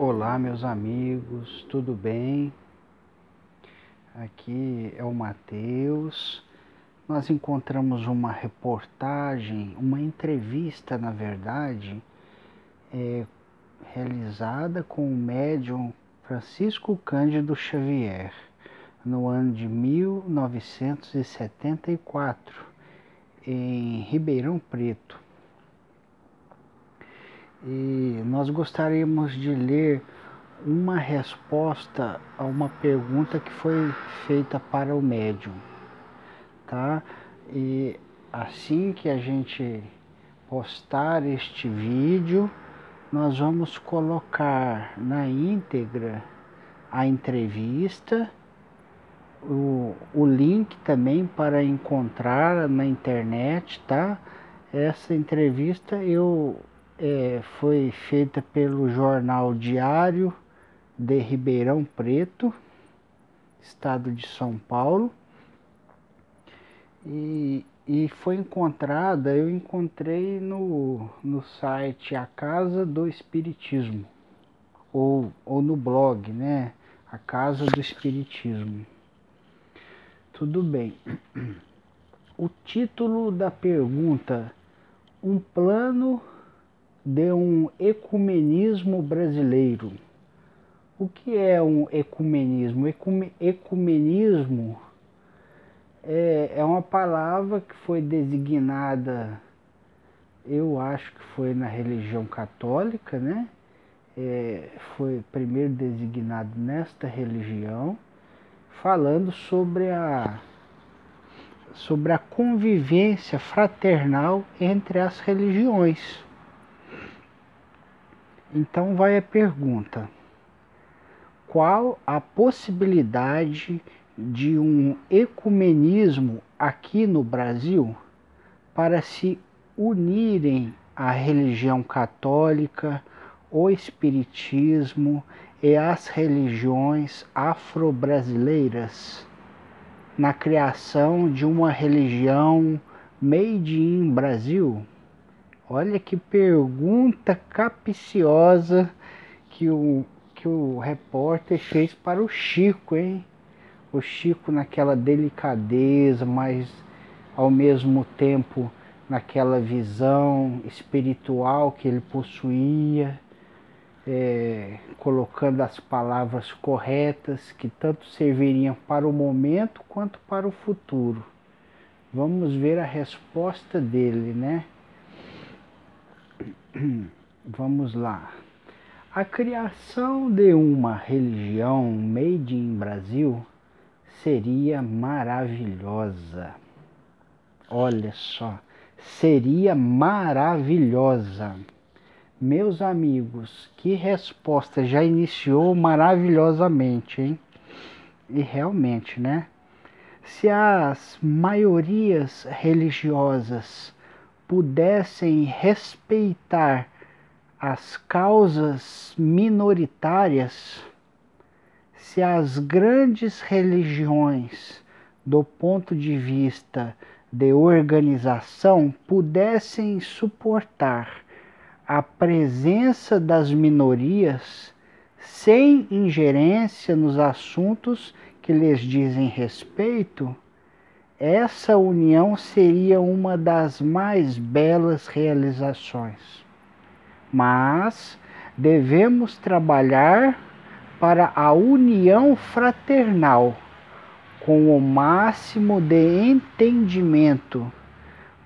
Olá, meus amigos, tudo bem? Aqui é o Matheus. Nós encontramos uma reportagem, uma entrevista, na verdade, é, realizada com o médium Francisco Cândido Xavier no ano de 1974 em Ribeirão Preto e nós gostaríamos de ler uma resposta a uma pergunta que foi feita para o médium, tá? E assim que a gente postar este vídeo, nós vamos colocar na íntegra a entrevista, o, o link também para encontrar na internet, tá? Essa entrevista eu é, foi feita pelo jornal Diário de Ribeirão Preto, estado de São Paulo. E, e foi encontrada, eu encontrei no, no site A Casa do Espiritismo, ou, ou no blog, né? A Casa do Espiritismo. Tudo bem. O título da pergunta: Um plano de um ecumenismo brasileiro. O que é um ecumenismo? Ecume, ecumenismo é, é uma palavra que foi designada, eu acho que foi na religião católica, né? É, foi primeiro designado nesta religião, falando sobre a sobre a convivência fraternal entre as religiões. Então vai a pergunta: qual a possibilidade de um ecumenismo aqui no Brasil para se unirem a religião católica, o espiritismo e as religiões afro-brasileiras na criação de uma religião made in Brasil? Olha que pergunta capciosa que o, que o repórter fez para o Chico, hein? O Chico naquela delicadeza, mas ao mesmo tempo naquela visão espiritual que ele possuía, é, colocando as palavras corretas que tanto serviriam para o momento quanto para o futuro. Vamos ver a resposta dele, né? Vamos lá. A criação de uma religião made in Brasil seria maravilhosa. Olha só, seria maravilhosa. Meus amigos, que resposta já iniciou maravilhosamente, hein? E realmente, né? Se as maiorias religiosas pudessem respeitar as causas minoritárias, se as grandes religiões, do ponto de vista de organização, pudessem suportar a presença das minorias sem ingerência nos assuntos que lhes dizem respeito, essa união seria uma das mais belas realizações. Mas devemos trabalhar para a união fraternal com o máximo de entendimento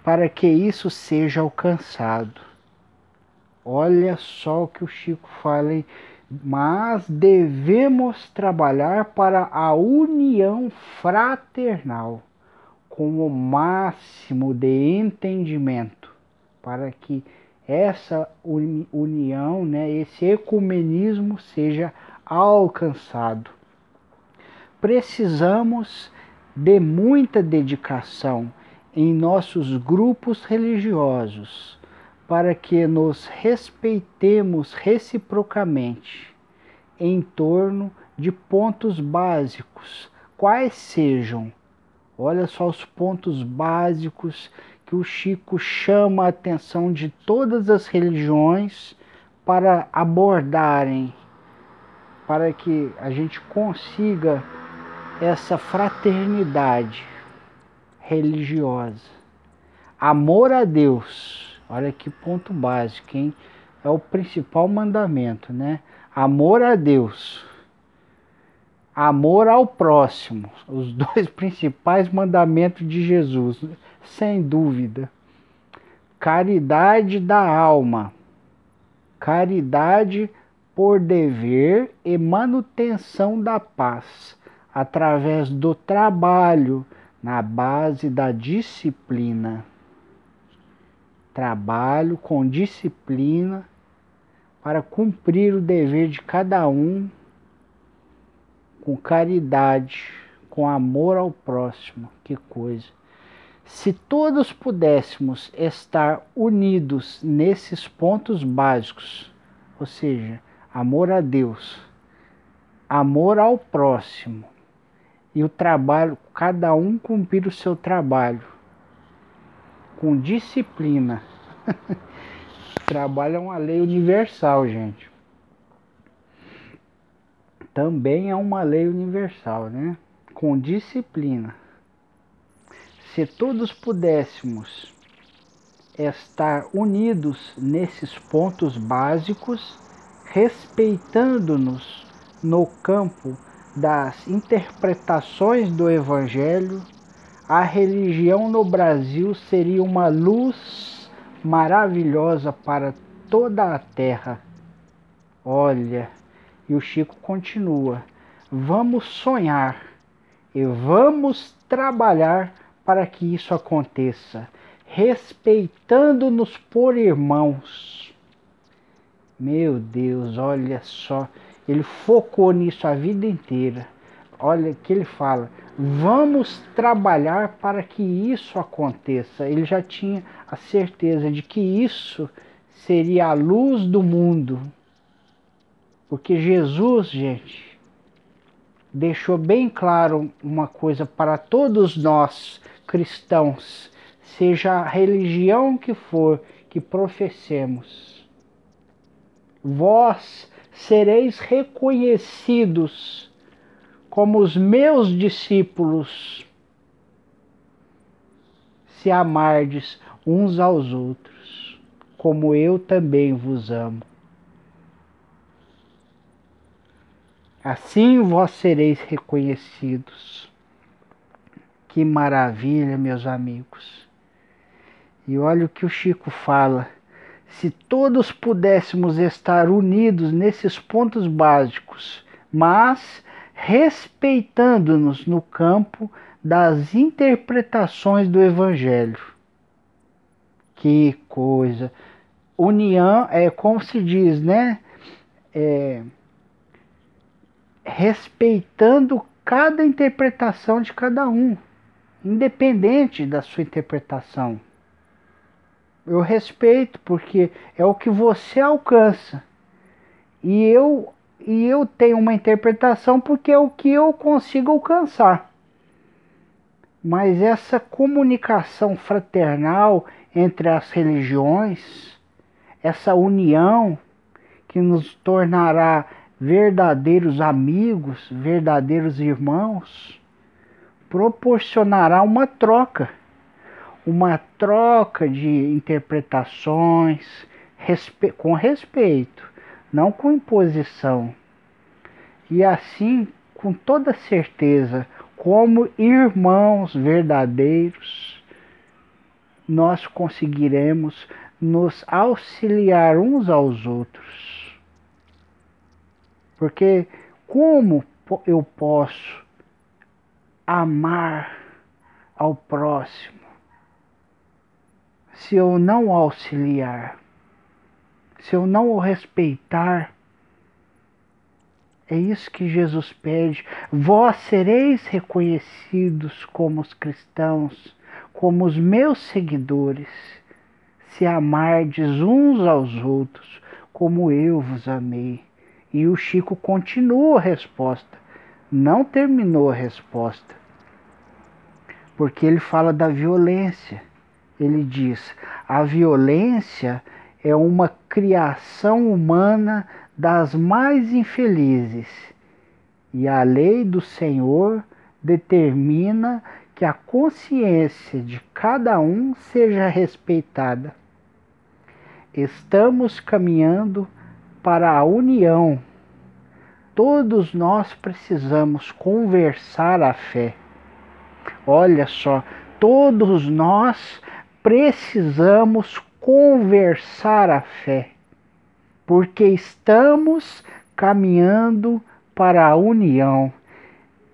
para que isso seja alcançado. Olha só o que o Chico fala, hein? mas devemos trabalhar para a união fraternal com o máximo de entendimento para que essa união, né, esse ecumenismo seja alcançado. Precisamos de muita dedicação em nossos grupos religiosos para que nos respeitemos reciprocamente em torno de pontos básicos, quais sejam Olha só os pontos básicos que o Chico chama a atenção de todas as religiões para abordarem para que a gente consiga essa fraternidade religiosa. Amor a Deus. Olha que ponto básico, hein? É o principal mandamento, né? Amor a Deus. Amor ao próximo. Os dois principais mandamentos de Jesus, sem dúvida. Caridade da alma. Caridade por dever e manutenção da paz, através do trabalho na base da disciplina. Trabalho com disciplina para cumprir o dever de cada um com caridade, com amor ao próximo. Que coisa! Se todos pudéssemos estar unidos nesses pontos básicos, ou seja, amor a Deus, amor ao próximo e o trabalho, cada um cumprir o seu trabalho com disciplina. trabalho é uma lei universal, gente. Também é uma lei universal, né? Com disciplina. Se todos pudéssemos estar unidos nesses pontos básicos, respeitando-nos no campo das interpretações do Evangelho, a religião no Brasil seria uma luz maravilhosa para toda a terra. Olha, e o Chico continua: vamos sonhar e vamos trabalhar para que isso aconteça, respeitando-nos por irmãos meu Deus, olha só. Ele focou nisso a vida inteira. Olha que ele fala: vamos trabalhar para que isso aconteça. Ele já tinha a certeza de que isso seria a luz do mundo. Porque Jesus, gente, deixou bem claro uma coisa para todos nós cristãos, seja a religião que for que professemos vós sereis reconhecidos como os meus discípulos, se amardes uns aos outros, como eu também vos amo. Assim vós sereis reconhecidos. Que maravilha, meus amigos. E olha o que o Chico fala se todos pudéssemos estar unidos nesses pontos básicos, mas respeitando-nos no campo das interpretações do Evangelho. Que coisa! União é como se diz, né? É, respeitando cada interpretação de cada um, independente da sua interpretação. Eu respeito porque é o que você alcança. E eu e eu tenho uma interpretação porque é o que eu consigo alcançar. Mas essa comunicação fraternal entre as religiões, essa união que nos tornará verdadeiros amigos, verdadeiros irmãos, proporcionará uma troca uma troca de interpretações respe com respeito, não com imposição. E assim, com toda certeza, como irmãos verdadeiros, nós conseguiremos nos auxiliar uns aos outros. Porque como eu posso amar ao próximo se eu não o auxiliar, se eu não o respeitar, é isso que Jesus pede. Vós sereis reconhecidos como os cristãos, como os meus seguidores, se amardes uns aos outros, como eu vos amei. E o Chico continua a resposta, não terminou a resposta, porque ele fala da violência. Ele diz: a violência é uma criação humana das mais infelizes, e a lei do Senhor determina que a consciência de cada um seja respeitada. Estamos caminhando para a união. Todos nós precisamos conversar a fé. Olha só, todos nós precisamos conversar a fé, porque estamos caminhando para a união.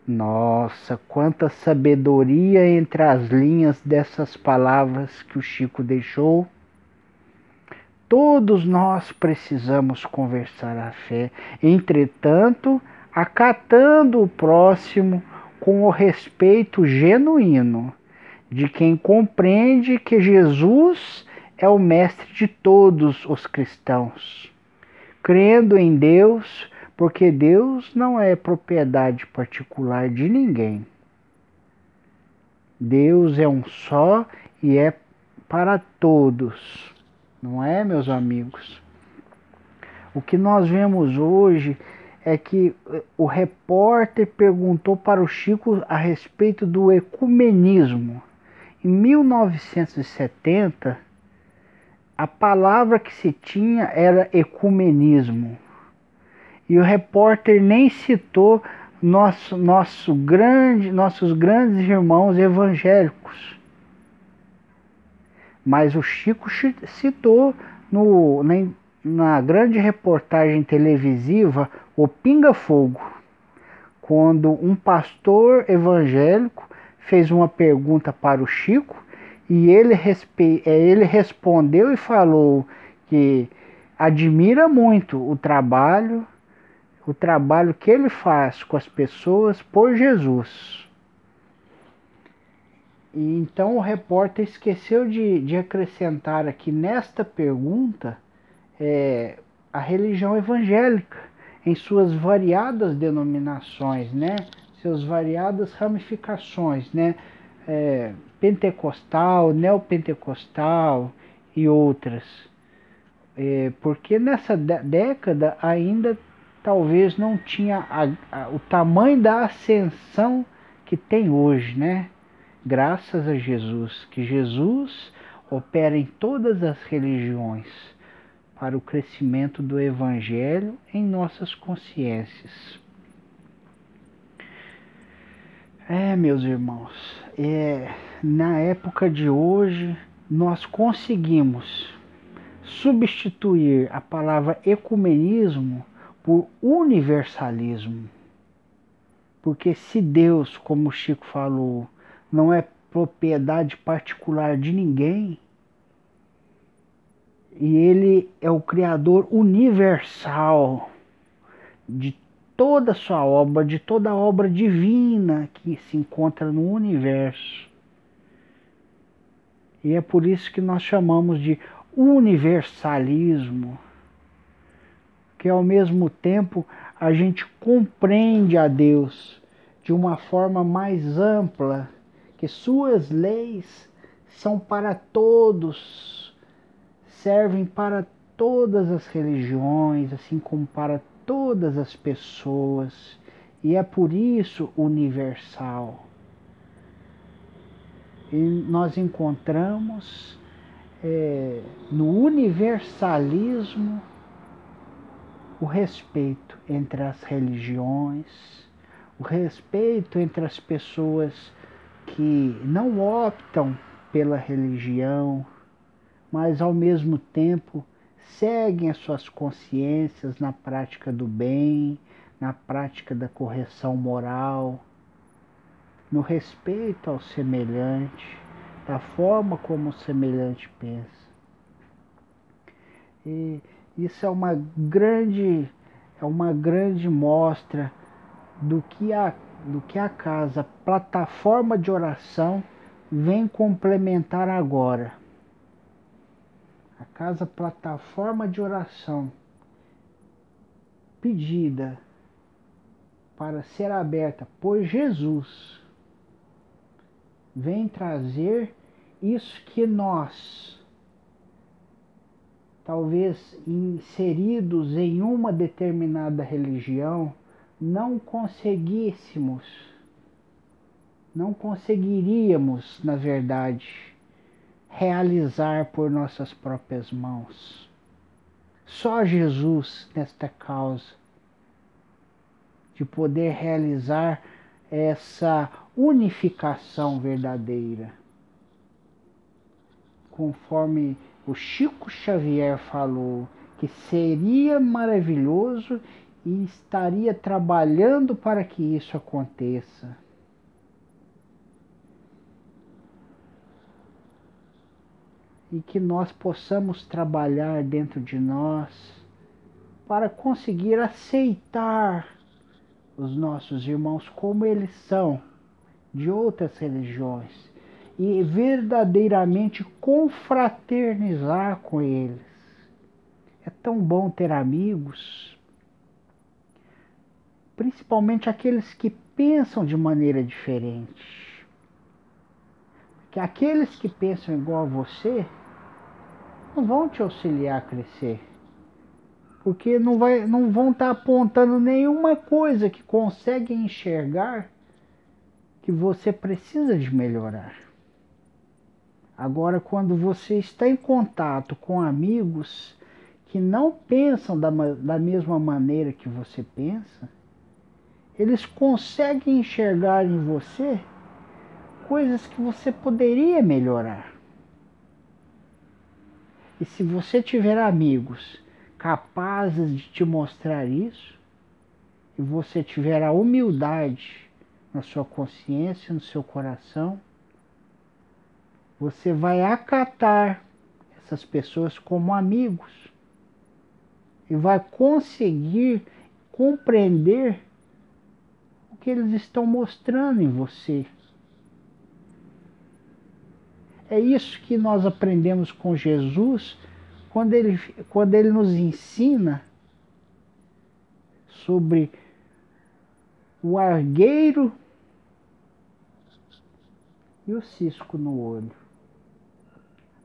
Nossa, quanta sabedoria entre as linhas dessas palavras que o Chico deixou. Todos nós precisamos conversar a fé, entretanto, acatando o próximo com o respeito genuíno de quem compreende que Jesus é o mestre de todos os cristãos, crendo em Deus porque Deus não é propriedade particular de ninguém. Deus é um só e é para todos, não é, meus amigos? O que nós vemos hoje é que o repórter perguntou para o Chico a respeito do ecumenismo. Em 1970, a palavra que se tinha era ecumenismo e o repórter nem citou nosso, nosso grande, nossos grandes irmãos evangélicos. Mas o Chico citou no, na, na grande reportagem televisiva O Pinga Fogo, quando um pastor evangélico fez uma pergunta para o Chico e ele, respe... ele respondeu e falou que admira muito o trabalho o trabalho que ele faz com as pessoas por Jesus. E então o repórter esqueceu de, de acrescentar aqui nesta pergunta é, a religião evangélica em suas variadas denominações, né? Suas variadas ramificações, né? É, pentecostal, neopentecostal e outras. É, porque nessa década ainda talvez não tinha a, a, o tamanho da ascensão que tem hoje, né? Graças a Jesus, que Jesus opera em todas as religiões para o crescimento do Evangelho em nossas consciências. É, meus irmãos, é, na época de hoje nós conseguimos substituir a palavra ecumenismo por universalismo. Porque se Deus, como o Chico falou, não é propriedade particular de ninguém, e ele é o criador universal de toda sua obra, de toda a obra divina que se encontra no universo. E é por isso que nós chamamos de universalismo que ao mesmo tempo a gente compreende a Deus de uma forma mais ampla, que suas leis são para todos, servem para todas as religiões, assim como para todas as pessoas, e é por isso universal. E nós encontramos é, no universalismo o respeito entre as religiões, o respeito entre as pessoas que não optam pela religião, mas ao mesmo tempo seguem as suas consciências na prática do bem, na prática da correção moral, no respeito ao semelhante, da forma como o semelhante pensa. E isso é uma grande, é uma grande mostra do que a, do que a casa plataforma de oração vem complementar agora. A casa plataforma de oração pedida para ser aberta por Jesus vem trazer isso que nós talvez inseridos em uma determinada religião, não conseguíssemos, não conseguiríamos, na verdade, realizar por nossas próprias mãos. Só Jesus nesta causa de poder realizar essa unificação verdadeira. Conforme o Chico Xavier falou, que seria maravilhoso e estaria trabalhando para que isso aconteça. E que nós possamos trabalhar dentro de nós para conseguir aceitar os nossos irmãos como eles são, de outras religiões, e verdadeiramente confraternizar com eles. É tão bom ter amigos principalmente aqueles que pensam de maneira diferente. Que aqueles que pensam igual a você não vão te auxiliar a crescer. Porque não, vai, não vão estar tá apontando nenhuma coisa que conseguem enxergar que você precisa de melhorar. Agora, quando você está em contato com amigos que não pensam da, da mesma maneira que você pensa, eles conseguem enxergar em você coisas que você poderia melhorar. E se você tiver amigos capazes de te mostrar isso, e você tiver a humildade na sua consciência, no seu coração, você vai acatar essas pessoas como amigos e vai conseguir compreender que eles estão mostrando em você. É isso que nós aprendemos com Jesus quando ele, quando ele nos ensina sobre o argueiro e o cisco no olho.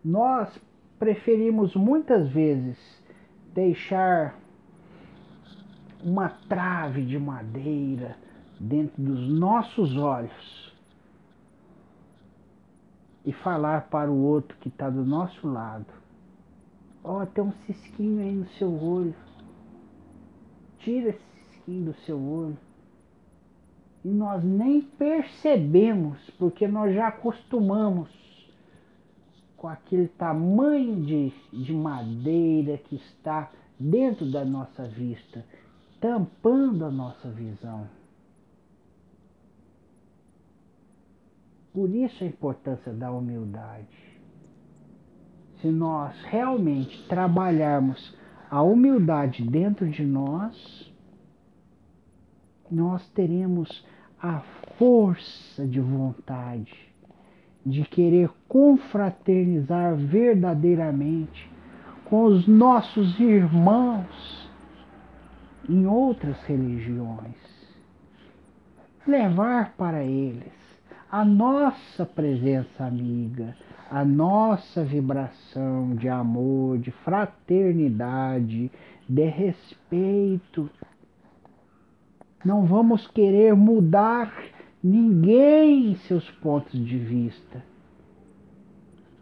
Nós preferimos muitas vezes deixar uma trave de madeira dentro dos nossos olhos e falar para o outro que está do nosso lado: Ó, oh, tem um cisquinho aí no seu olho. Tira esse cisquinho do seu olho. E nós nem percebemos, porque nós já acostumamos com aquele tamanho de, de madeira que está dentro da nossa vista, tampando a nossa visão. Por isso a importância da humildade. Se nós realmente trabalharmos a humildade dentro de nós, nós teremos a força de vontade de querer confraternizar verdadeiramente com os nossos irmãos em outras religiões. Levar para eles a nossa presença amiga, a nossa vibração de amor, de fraternidade, de respeito. Não vamos querer mudar ninguém em seus pontos de vista.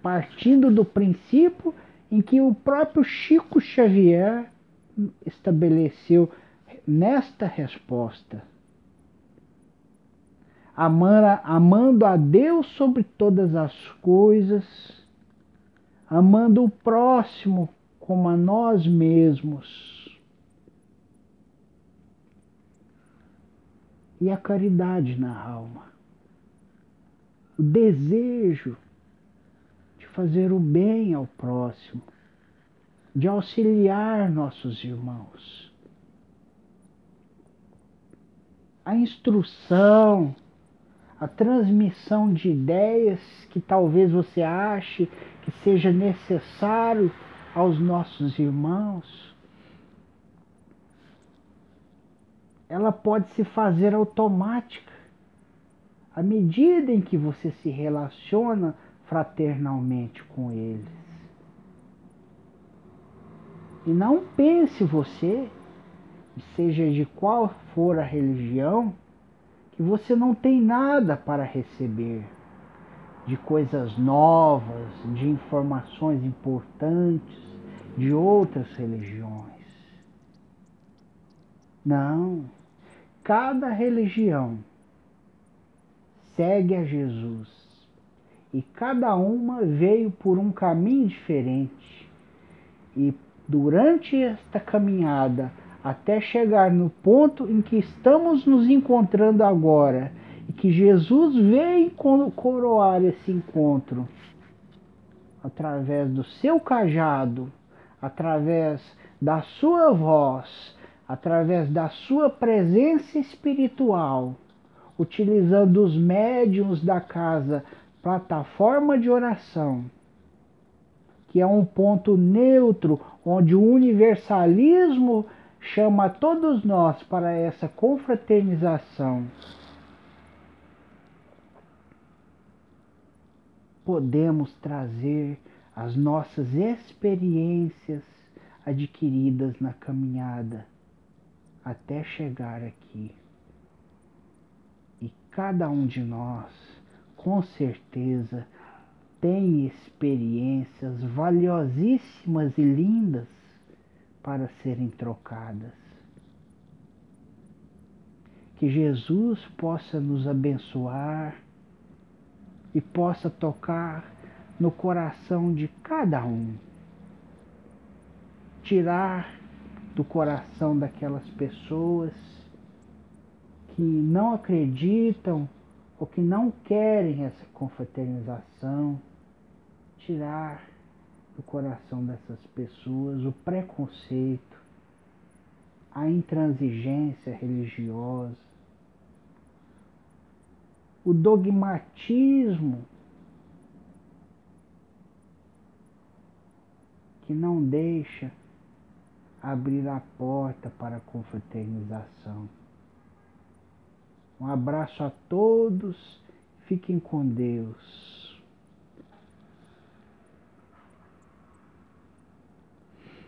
Partindo do princípio em que o próprio Chico Xavier estabeleceu nesta resposta amando a Deus sobre todas as coisas, amando o próximo como a nós mesmos. E a caridade na alma, o desejo de fazer o bem ao próximo, de auxiliar nossos irmãos. A instrução, a transmissão de ideias que talvez você ache que seja necessário aos nossos irmãos, ela pode se fazer automática à medida em que você se relaciona fraternalmente com eles. E não pense você, seja de qual for a religião, que você não tem nada para receber de coisas novas, de informações importantes de outras religiões. Não. Cada religião segue a Jesus e cada uma veio por um caminho diferente. E durante esta caminhada, até chegar no ponto em que estamos nos encontrando agora, e que Jesus veio coroar esse encontro através do seu cajado, através da sua voz, através da sua presença espiritual, utilizando os médiums da casa, plataforma de oração, que é um ponto neutro onde o universalismo chama todos nós para essa confraternização. Podemos trazer as nossas experiências adquiridas na caminhada até chegar aqui. E cada um de nós, com certeza, tem experiências valiosíssimas e lindas para serem trocadas. Que Jesus possa nos abençoar e possa tocar no coração de cada um. Tirar do coração daquelas pessoas que não acreditam ou que não querem essa confraternização, tirar do coração dessas pessoas o preconceito, a intransigência religiosa, o dogmatismo que não deixa abrir a porta para a confraternização. Um abraço a todos, fiquem com Deus.